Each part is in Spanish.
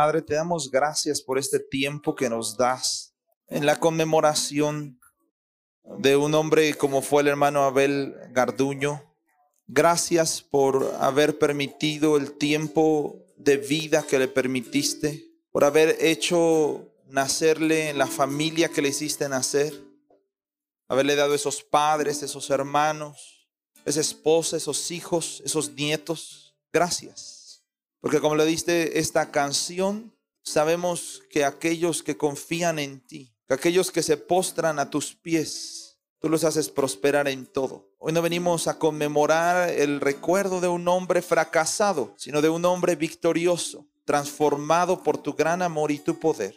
Padre, te damos gracias por este tiempo que nos das en la conmemoración de un hombre como fue el hermano Abel Garduño. Gracias por haber permitido el tiempo de vida que le permitiste, por haber hecho nacerle en la familia que le hiciste nacer, haberle dado esos padres, esos hermanos, esa esposa, esos hijos, esos nietos. Gracias. Porque como le diste esta canción, sabemos que aquellos que confían en ti, que aquellos que se postran a tus pies, tú los haces prosperar en todo. Hoy no venimos a conmemorar el recuerdo de un hombre fracasado, sino de un hombre victorioso, transformado por tu gran amor y tu poder.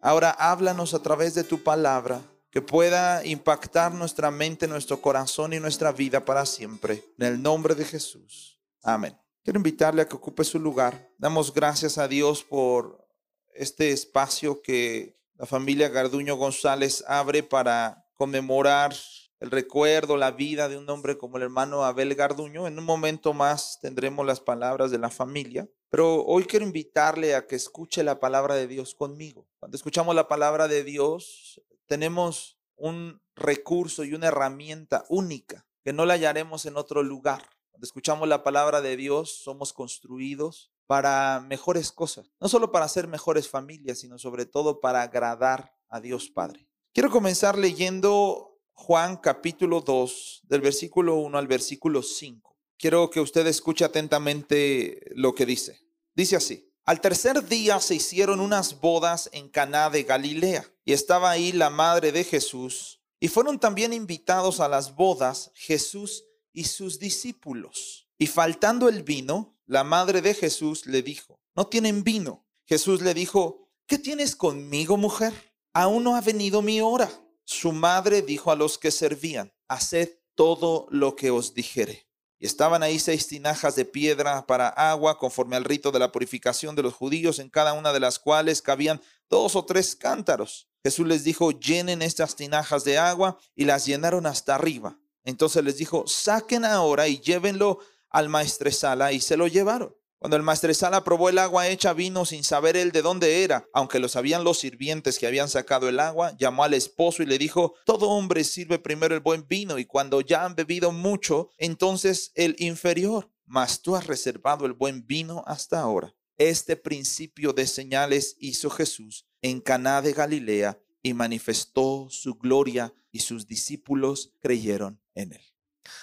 Ahora háblanos a través de tu palabra, que pueda impactar nuestra mente, nuestro corazón y nuestra vida para siempre. En el nombre de Jesús. Amén. Quiero invitarle a que ocupe su lugar. Damos gracias a Dios por este espacio que la familia Garduño González abre para conmemorar el recuerdo, la vida de un hombre como el hermano Abel Garduño. En un momento más tendremos las palabras de la familia, pero hoy quiero invitarle a que escuche la palabra de Dios conmigo. Cuando escuchamos la palabra de Dios, tenemos un recurso y una herramienta única que no la hallaremos en otro lugar. Cuando escuchamos la palabra de Dios, somos construidos para mejores cosas, no solo para ser mejores familias, sino sobre todo para agradar a Dios Padre. Quiero comenzar leyendo Juan capítulo 2, del versículo 1 al versículo 5. Quiero que usted escuche atentamente lo que dice. Dice así: Al tercer día se hicieron unas bodas en Caná de Galilea, y estaba ahí la madre de Jesús, y fueron también invitados a las bodas Jesús y sus discípulos. Y faltando el vino, la madre de Jesús le dijo: No tienen vino. Jesús le dijo: ¿Qué tienes conmigo, mujer? Aún no ha venido mi hora. Su madre dijo a los que servían, haced todo lo que os dijere. Y estaban ahí seis tinajas de piedra para agua, conforme al rito de la purificación de los judíos, en cada una de las cuales cabían dos o tres cántaros. Jesús les dijo, llenen estas tinajas de agua, y las llenaron hasta arriba. Entonces les dijo, saquen ahora y llévenlo al maestresala, y se lo llevaron. Cuando el maestresala probó el agua hecha vino sin saber él de dónde era, aunque lo sabían los sirvientes que habían sacado el agua, llamó al esposo y le dijo, todo hombre sirve primero el buen vino y cuando ya han bebido mucho, entonces el inferior, mas tú has reservado el buen vino hasta ahora. Este principio de señales hizo Jesús en Caná de Galilea y manifestó su gloria y sus discípulos creyeron en él.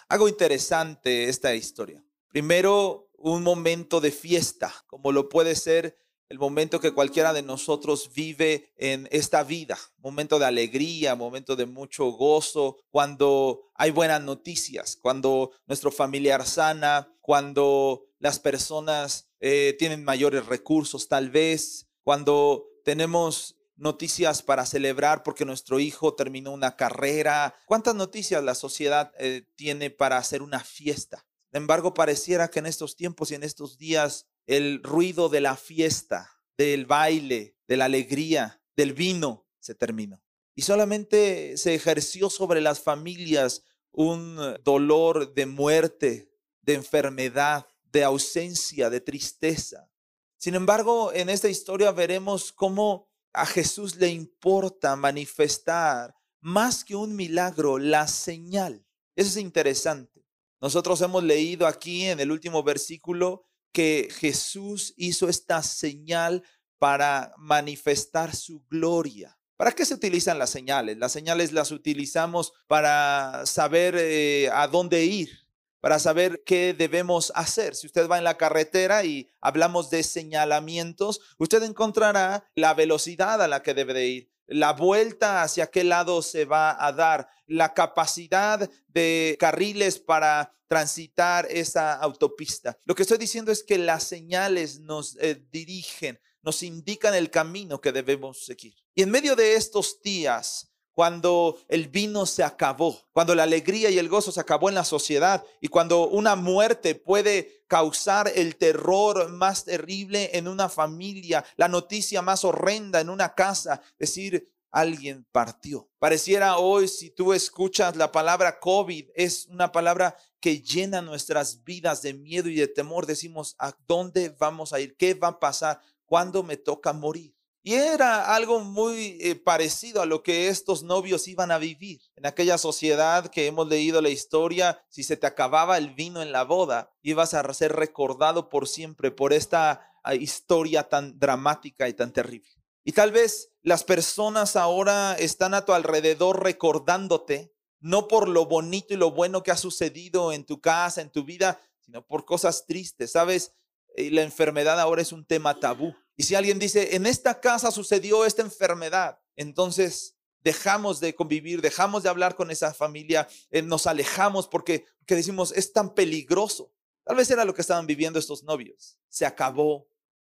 Algo interesante esta historia. Primero, un momento de fiesta, como lo puede ser el momento que cualquiera de nosotros vive en esta vida, momento de alegría, momento de mucho gozo, cuando hay buenas noticias, cuando nuestro familiar sana, cuando las personas eh, tienen mayores recursos tal vez, cuando tenemos noticias para celebrar porque nuestro hijo terminó una carrera. ¿Cuántas noticias la sociedad eh, tiene para hacer una fiesta? Sin embargo, pareciera que en estos tiempos y en estos días el ruido de la fiesta, del baile, de la alegría, del vino, se terminó. Y solamente se ejerció sobre las familias un dolor de muerte, de enfermedad, de ausencia, de tristeza. Sin embargo, en esta historia veremos cómo a Jesús le importa manifestar más que un milagro, la señal. Eso es interesante. Nosotros hemos leído aquí en el último versículo que Jesús hizo esta señal para manifestar su gloria. ¿Para qué se utilizan las señales? Las señales las utilizamos para saber eh, a dónde ir, para saber qué debemos hacer. Si usted va en la carretera y hablamos de señalamientos, usted encontrará la velocidad a la que debe de ir la vuelta hacia qué lado se va a dar, la capacidad de carriles para transitar esa autopista. Lo que estoy diciendo es que las señales nos eh, dirigen, nos indican el camino que debemos seguir. Y en medio de estos días, cuando el vino se acabó, cuando la alegría y el gozo se acabó en la sociedad y cuando una muerte puede causar el terror más terrible en una familia, la noticia más horrenda en una casa, decir, alguien partió. Pareciera hoy, si tú escuchas la palabra COVID, es una palabra que llena nuestras vidas de miedo y de temor. Decimos, ¿a dónde vamos a ir? ¿Qué va a pasar? cuándo me toca morir. Y era algo muy eh, parecido a lo que estos novios iban a vivir. En aquella sociedad que hemos leído la historia, si se te acababa el vino en la boda, ibas a ser recordado por siempre por esta ah, historia tan dramática y tan terrible. Y tal vez las personas ahora están a tu alrededor recordándote, no por lo bonito y lo bueno que ha sucedido en tu casa, en tu vida, sino por cosas tristes. Sabes, eh, la enfermedad ahora es un tema tabú. Y si alguien dice, en esta casa sucedió esta enfermedad, entonces dejamos de convivir, dejamos de hablar con esa familia, eh, nos alejamos porque, porque decimos, es tan peligroso. Tal vez era lo que estaban viviendo estos novios. Se acabó,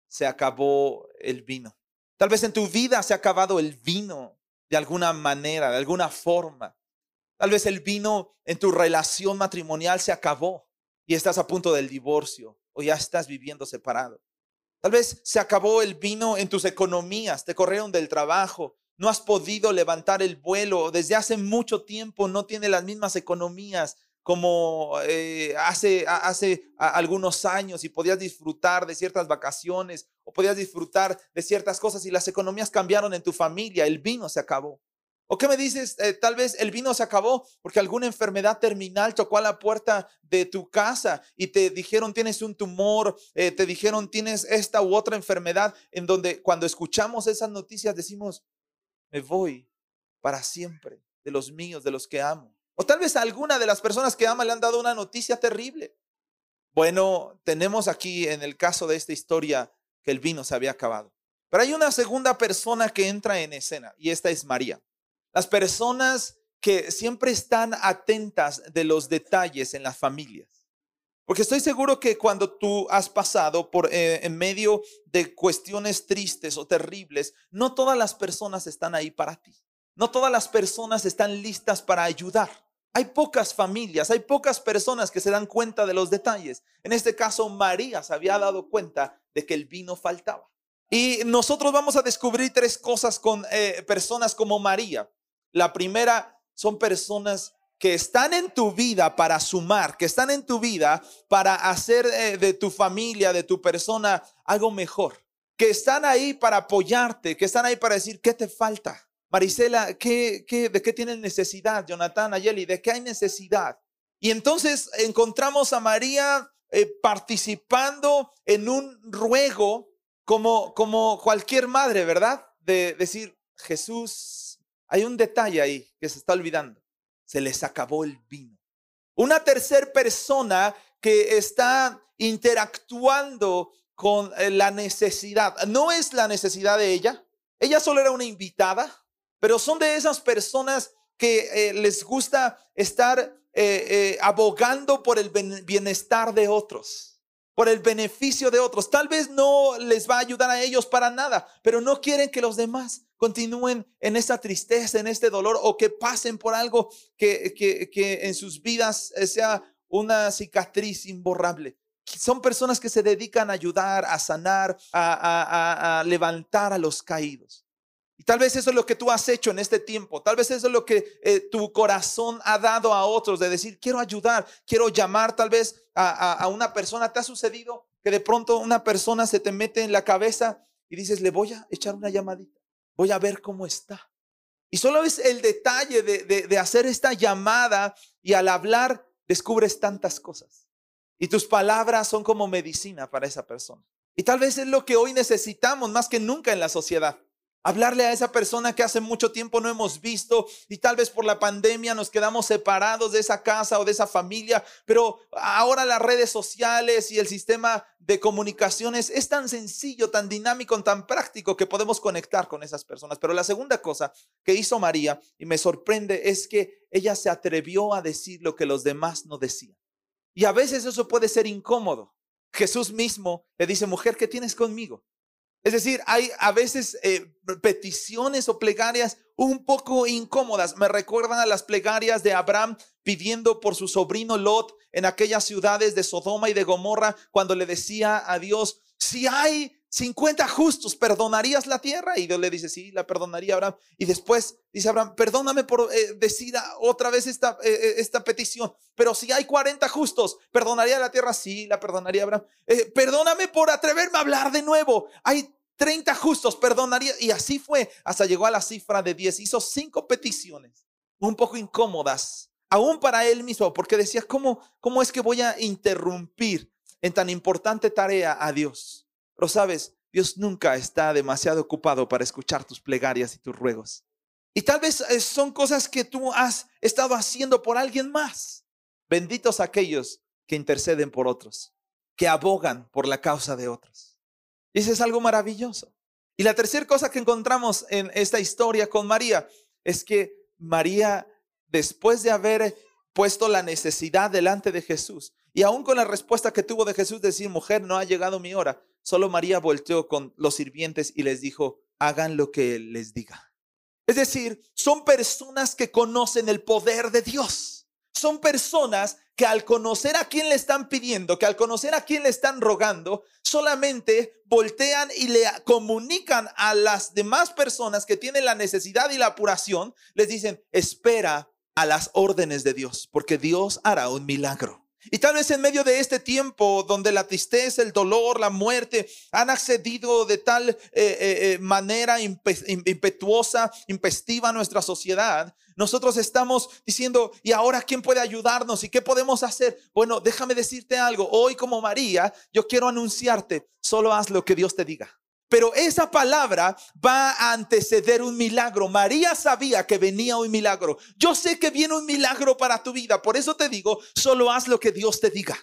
se acabó el vino. Tal vez en tu vida se ha acabado el vino de alguna manera, de alguna forma. Tal vez el vino en tu relación matrimonial se acabó y estás a punto del divorcio o ya estás viviendo separado. Tal vez se acabó el vino en tus economías, te corrieron del trabajo, no has podido levantar el vuelo, desde hace mucho tiempo no tiene las mismas economías como eh, hace, hace algunos años y podías disfrutar de ciertas vacaciones o podías disfrutar de ciertas cosas y las economías cambiaron en tu familia, el vino se acabó. ¿O qué me dices? Eh, tal vez el vino se acabó porque alguna enfermedad terminal tocó a la puerta de tu casa y te dijeron tienes un tumor, eh, te dijeron tienes esta u otra enfermedad, en donde cuando escuchamos esas noticias decimos, me voy para siempre de los míos, de los que amo. O tal vez a alguna de las personas que ama le han dado una noticia terrible. Bueno, tenemos aquí en el caso de esta historia que el vino se había acabado. Pero hay una segunda persona que entra en escena y esta es María. Las personas que siempre están atentas de los detalles en las familias. Porque estoy seguro que cuando tú has pasado por eh, en medio de cuestiones tristes o terribles, no todas las personas están ahí para ti. No todas las personas están listas para ayudar. Hay pocas familias, hay pocas personas que se dan cuenta de los detalles. En este caso, María se había dado cuenta de que el vino faltaba. Y nosotros vamos a descubrir tres cosas con eh, personas como María. La primera son personas que están en tu vida para sumar, que están en tu vida para hacer eh, de tu familia, de tu persona, algo mejor. Que están ahí para apoyarte, que están ahí para decir, ¿qué te falta? Marisela, ¿qué, qué, de qué tienes necesidad? Jonathan, Ayeli, ¿de qué hay necesidad? Y entonces encontramos a María eh, participando en un ruego como, como cualquier madre, ¿verdad? De decir, Jesús, hay un detalle ahí que se está olvidando. Se les acabó el vino. Una tercera persona que está interactuando con eh, la necesidad. No es la necesidad de ella. Ella solo era una invitada, pero son de esas personas que eh, les gusta estar eh, abogando por el bienestar de otros, por el beneficio de otros. Tal vez no les va a ayudar a ellos para nada, pero no quieren que los demás continúen en esta tristeza, en este dolor o que pasen por algo que, que, en sus vidas eh, sea una cicatriz imborrable. Son personas que se dedican a ayudar, a sanar, a, levantar a los caídos. Tal vez eso es lo que tú has hecho en este tiempo. Tal vez eso es lo que eh, tu corazón ha dado a otros, de decir, quiero ayudar, quiero llamar tal vez a, una persona. ¿Te ha sucedido que de pronto una persona se te mete en la cabeza y dices, le voy a echar una llamadita? voy a ver cómo está. Y solo es el detalle de, hacer esta llamada y al hablar descubres tantas cosas. Y tus palabras son como medicina para esa persona. Y tal vez es lo que hoy necesitamos más que nunca en la sociedad. Hablarle a esa persona que hace mucho tiempo no hemos visto y tal vez por la pandemia nos quedamos separados de esa casa o de esa familia, pero ahora las redes sociales y el sistema de comunicaciones es tan sencillo, tan dinámico, tan práctico que podemos conectar con esas personas. Pero la segunda cosa que hizo María y me sorprende es que ella se atrevió a decir lo que los demás no decían. Y a veces eso puede ser incómodo. Jesús mismo le dice, mujer, ¿qué tienes conmigo? Es decir, hay a veces eh, peticiones o plegarias un poco incómodas. Me recuerdan a las plegarias de Abraham pidiendo por su sobrino Lot en aquellas ciudades de Sodoma y de Gomorra cuando le decía a Dios, si hay 50 justos, ¿perdonarías la tierra? Y Dios le dice, sí, la perdonaría Abraham. Y después dice Abraham, perdóname por eh, decir otra vez esta, eh, esta petición, pero si hay 40 justos, ¿perdonaría la tierra? Sí, la perdonaría Abraham. perdóname por atreverme a hablar de nuevo. Hay 30 justos perdonaría. Y así fue, hasta llegó a la cifra de 10. Hizo cinco peticiones, un poco incómodas, aún para él mismo, porque decía, ¿cómo, cómo es que voy a interrumpir en tan importante tarea a Dios? Pero sabes, Dios nunca está demasiado ocupado para escuchar tus plegarias y tus ruegos. Y tal vez eh, son cosas que tú has estado haciendo por alguien más. Benditos aquellos que interceden por otros, que abogan por la causa de otros. Y eso es algo maravilloso. Y la tercera cosa que encontramos en esta historia con María es que María, después de haber puesto la necesidad delante de Jesús, y aún con la respuesta que tuvo de Jesús, decir, mujer, no ha llegado mi hora, solo María volteó con los sirvientes y les dijo, hagan lo que Él les diga. Es decir, son personas que conocen el poder de Dios. Son personas que al conocer a quién le están pidiendo, que al conocer a quién le están rogando, solamente voltean y le comunican a las demás personas que tienen la necesidad y la apuración, les dicen, espera a las órdenes de Dios, porque Dios hará un milagro. Y tal vez en medio de este tiempo donde la tristeza, el dolor, la muerte han accedido de tal eh, eh, eh, manera impetuosa, impestiva a nuestra sociedad, nosotros estamos diciendo, ¿y ahora quién puede ayudarnos? ¿Y qué podemos hacer? Bueno, déjame decirte algo. Hoy como María, yo quiero anunciarte, solo haz lo que Dios te diga. Pero esa palabra va a anteceder un milagro. María sabía que venía un milagro. Yo sé que viene un milagro para tu vida. Por eso te digo, solo haz lo que Dios te diga.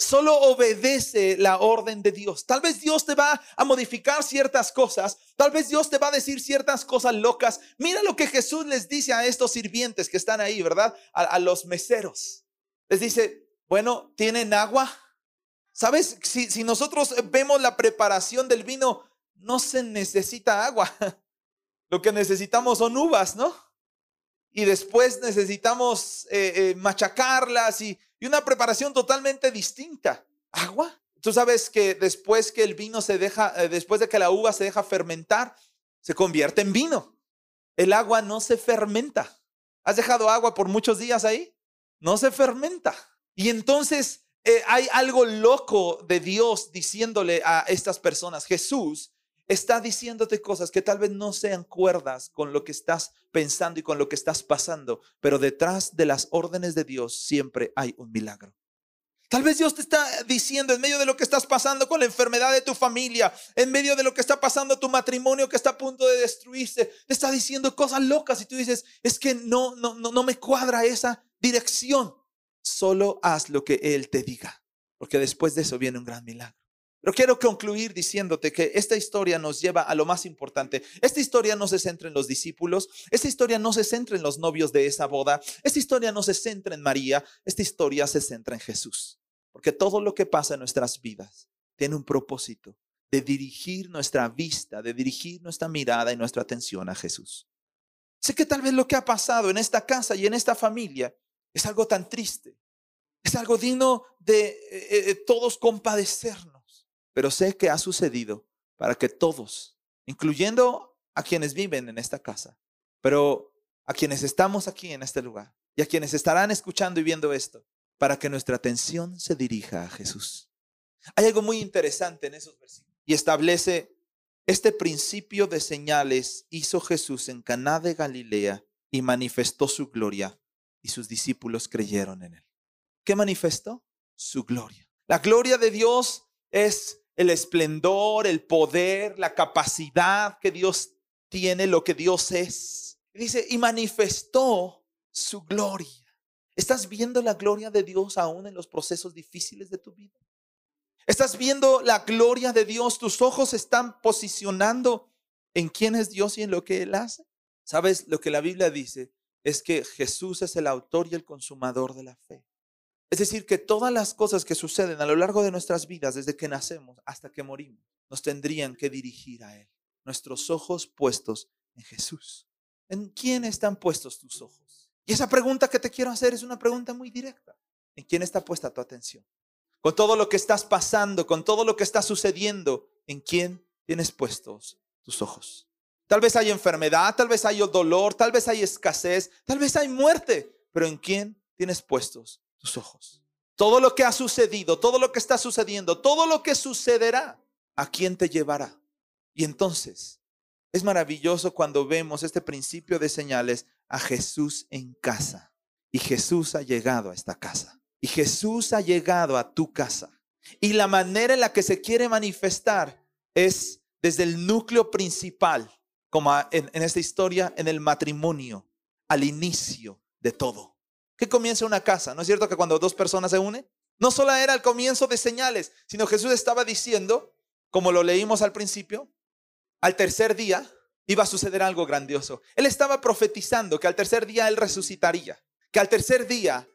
Solo obedece la orden de Dios. Tal vez Dios te va a modificar ciertas cosas. Tal vez Dios te va a decir ciertas cosas locas. Mira lo que Jesús les dice a estos sirvientes que están ahí, ¿verdad? A, los meseros. Les dice, bueno, ¿tienen agua? ¿Sabes? Si, nosotros vemos la preparación del vino, no se necesita agua. Lo que necesitamos son uvas, ¿no? Y después necesitamos eh, eh, machacarlas y, una preparación totalmente distinta. ¿Agua? Tú sabes que después que el vino se deja, eh, después de que la uva se deja fermentar, se convierte en vino. El agua no se fermenta. ¿Has dejado agua por muchos días ahí? No se fermenta. Y entonces hay algo loco de Dios diciéndole a estas personas, Jesús está diciéndote cosas que tal vez no sean cuerdas con lo que estás pensando y con lo que estás pasando, pero detrás de las órdenes de Dios siempre hay un milagro. Tal vez Dios te está diciendo en medio de lo que estás pasando con la enfermedad de tu familia, en medio de lo que está pasando tu matrimonio que está a punto de destruirse, te está diciendo cosas locas y tú dices, es que no, no, no, no me cuadra esa dirección. Solo haz lo que Él te diga, porque después de eso viene un gran milagro. Pero quiero concluir diciéndote que esta historia nos lleva a lo más importante. Esta historia no se centra en los discípulos, esta historia no se centra en los novios de esa boda, esta historia no se centra en María, esta historia se centra en Jesús. Porque todo lo que pasa en nuestras vidas tiene un propósito de dirigir nuestra vista, de dirigir nuestra mirada y nuestra atención a Jesús. Sé que tal vez lo que ha pasado en esta casa y en esta familia es algo tan triste, es algo digno de eh, eh, todos compadecernos pero sé que ha sucedido para que todos, incluyendo a quienes viven en esta casa, pero a quienes estamos aquí en este lugar y a quienes estarán escuchando y viendo esto, para que nuestra atención se dirija a Jesús. Hay algo muy interesante en esos versículos y establece este principio de señales hizo Jesús en Caná de Galilea y manifestó su gloria y sus discípulos creyeron en él. ¿Qué manifestó? Su gloria. La gloria de Dios es el esplendor, el poder, la capacidad que Dios tiene, lo que Dios es. Dice, y manifestó su gloria. ¿Estás viendo la gloria de Dios aún en los procesos difíciles de tu vida? ¿Estás viendo la gloria de Dios? ¿Tus ojos están posicionando en quién es Dios y en lo que Él hace? ¿Sabes? Lo que la Biblia dice es que Jesús es el autor y el consumador de la fe. Es decir, que todas las cosas que suceden a lo largo de nuestras vidas, desde que nacemos hasta que morimos, nos tendrían que dirigir a Él. Nuestros ojos puestos en Jesús. ¿En quién están puestos tus ojos? Y esa pregunta que te quiero hacer es una pregunta muy directa. ¿En quién está puesta tu atención? Con todo lo que estás pasando, con todo lo que está sucediendo, ¿en quién tienes puestos tus ojos? Tal vez hay enfermedad, tal vez hay dolor, tal vez hay escasez, tal vez hay muerte, pero ¿en quién tienes puestos tus ojos. Todo lo que ha sucedido, todo lo que está sucediendo, todo lo que sucederá, ¿a quién te llevará? Y entonces es maravilloso cuando vemos este principio de señales a Jesús en casa. Y Jesús ha llegado a esta casa. Y Jesús ha llegado a tu casa. Y la manera en la que se quiere manifestar es desde el núcleo principal, como en, esta historia, en el matrimonio, al inicio de todo. ¿Qué comienza una casa? ¿No es cierto que cuando dos personas se unen? No solo era el comienzo de señales, sino Jesús estaba diciendo, como lo leímos al principio, al tercer día iba a suceder algo grandioso. Él estaba profetizando que al tercer día Él resucitaría, que al tercer día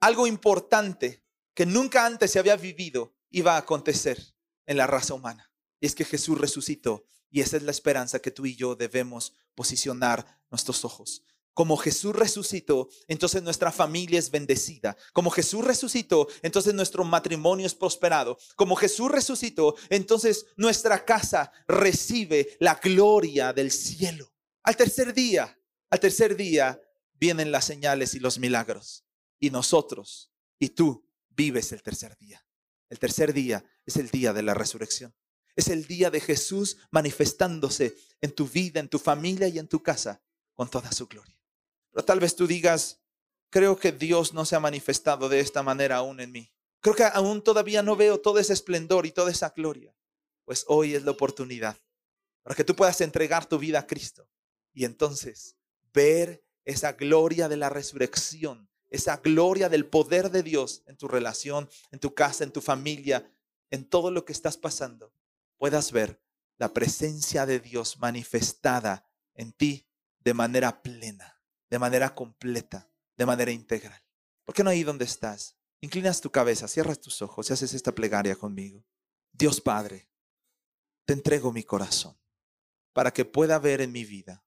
algo importante que nunca antes se había vivido iba a acontecer en la raza humana. Y es que Jesús resucitó y esa es la esperanza que tú y yo debemos posicionar nuestros ojos. Como Jesús resucitó, entonces nuestra familia es bendecida. Como Jesús resucitó, entonces nuestro matrimonio es prosperado. Como Jesús resucitó, entonces nuestra casa recibe la gloria del cielo. Al tercer día, al tercer día vienen las señales y los milagros. Y nosotros y tú vives el tercer día. El tercer día es el día de la resurrección. Es el día de Jesús manifestándose en tu vida, en tu familia y en tu casa con toda su gloria. Pero tal vez tú digas, creo que Dios no se ha manifestado de esta manera aún en mí. Creo que aún todavía no veo todo ese esplendor y toda esa gloria. Pues hoy es la oportunidad para que tú puedas entregar tu vida a Cristo y entonces ver esa gloria de la resurrección, esa gloria del poder de Dios en tu relación, en tu casa, en tu familia, en todo lo que estás pasando, puedas ver la presencia de Dios manifestada en ti de manera plena de manera completa, de manera integral. ¿Por qué no ahí donde estás? Inclinas tu cabeza, cierras tus ojos y haces esta plegaria conmigo. Dios Padre, te entrego mi corazón para que pueda ver en mi vida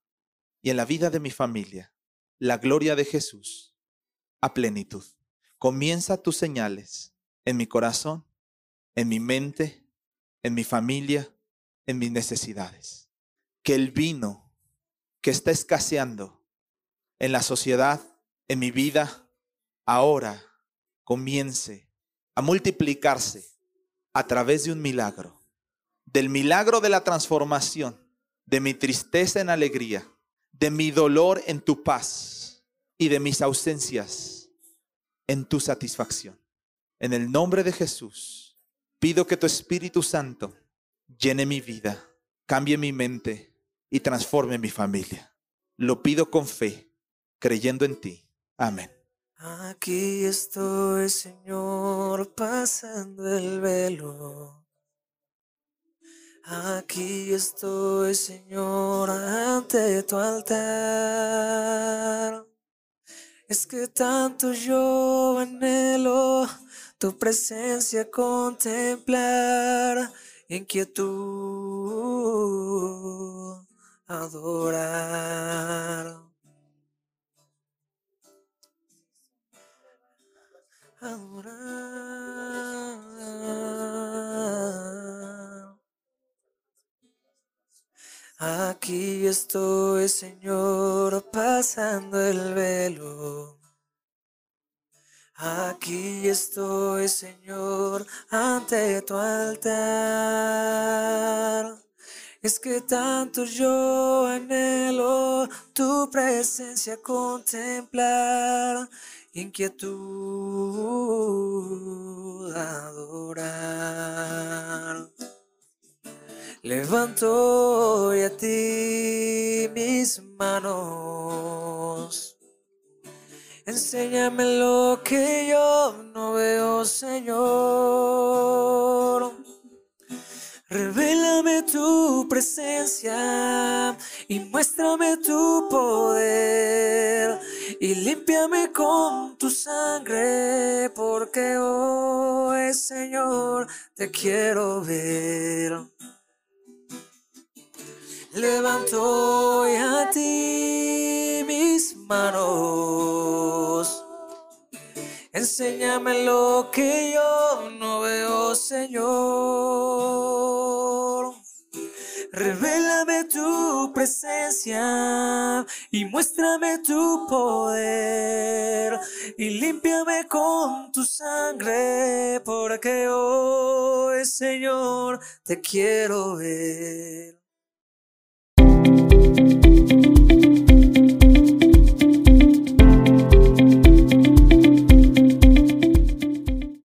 y en la vida de mi familia la gloria de Jesús a plenitud. Comienza tus señales en mi corazón, en mi mente, en mi familia, en mis necesidades. Que el vino que está escaseando en la sociedad, en mi vida, ahora comience a multiplicarse a través de un milagro, del milagro de la transformación, de mi tristeza en alegría, de mi dolor en tu paz y de mis ausencias en tu satisfacción. En el nombre de Jesús, pido que tu Espíritu Santo llene mi vida, cambie mi mente y transforme mi familia. Lo pido con fe creyendo en ti. Amén. Aquí estoy, Señor, pasando el velo. Aquí estoy, Señor, ante tu altar. Es que tanto yo anhelo tu presencia contemplar en quietud adorar. Estoy, Señor, pasando el velo. Aquí estoy, Señor, ante tu altar. Es que tanto yo anhelo tu presencia contemplar inquietud Levanto hoy a ti mis manos. Enséñame lo que yo no veo, Señor. Revélame tu presencia y muéstrame tu poder y límpiame con tu sangre porque hoy Señor te quiero ver. Levanto hoy a ti mis manos. Enséñame lo que yo no veo, Señor. Revélame tu presencia y muéstrame tu poder y límpiame con tu sangre porque hoy, Señor, te quiero ver. Thank you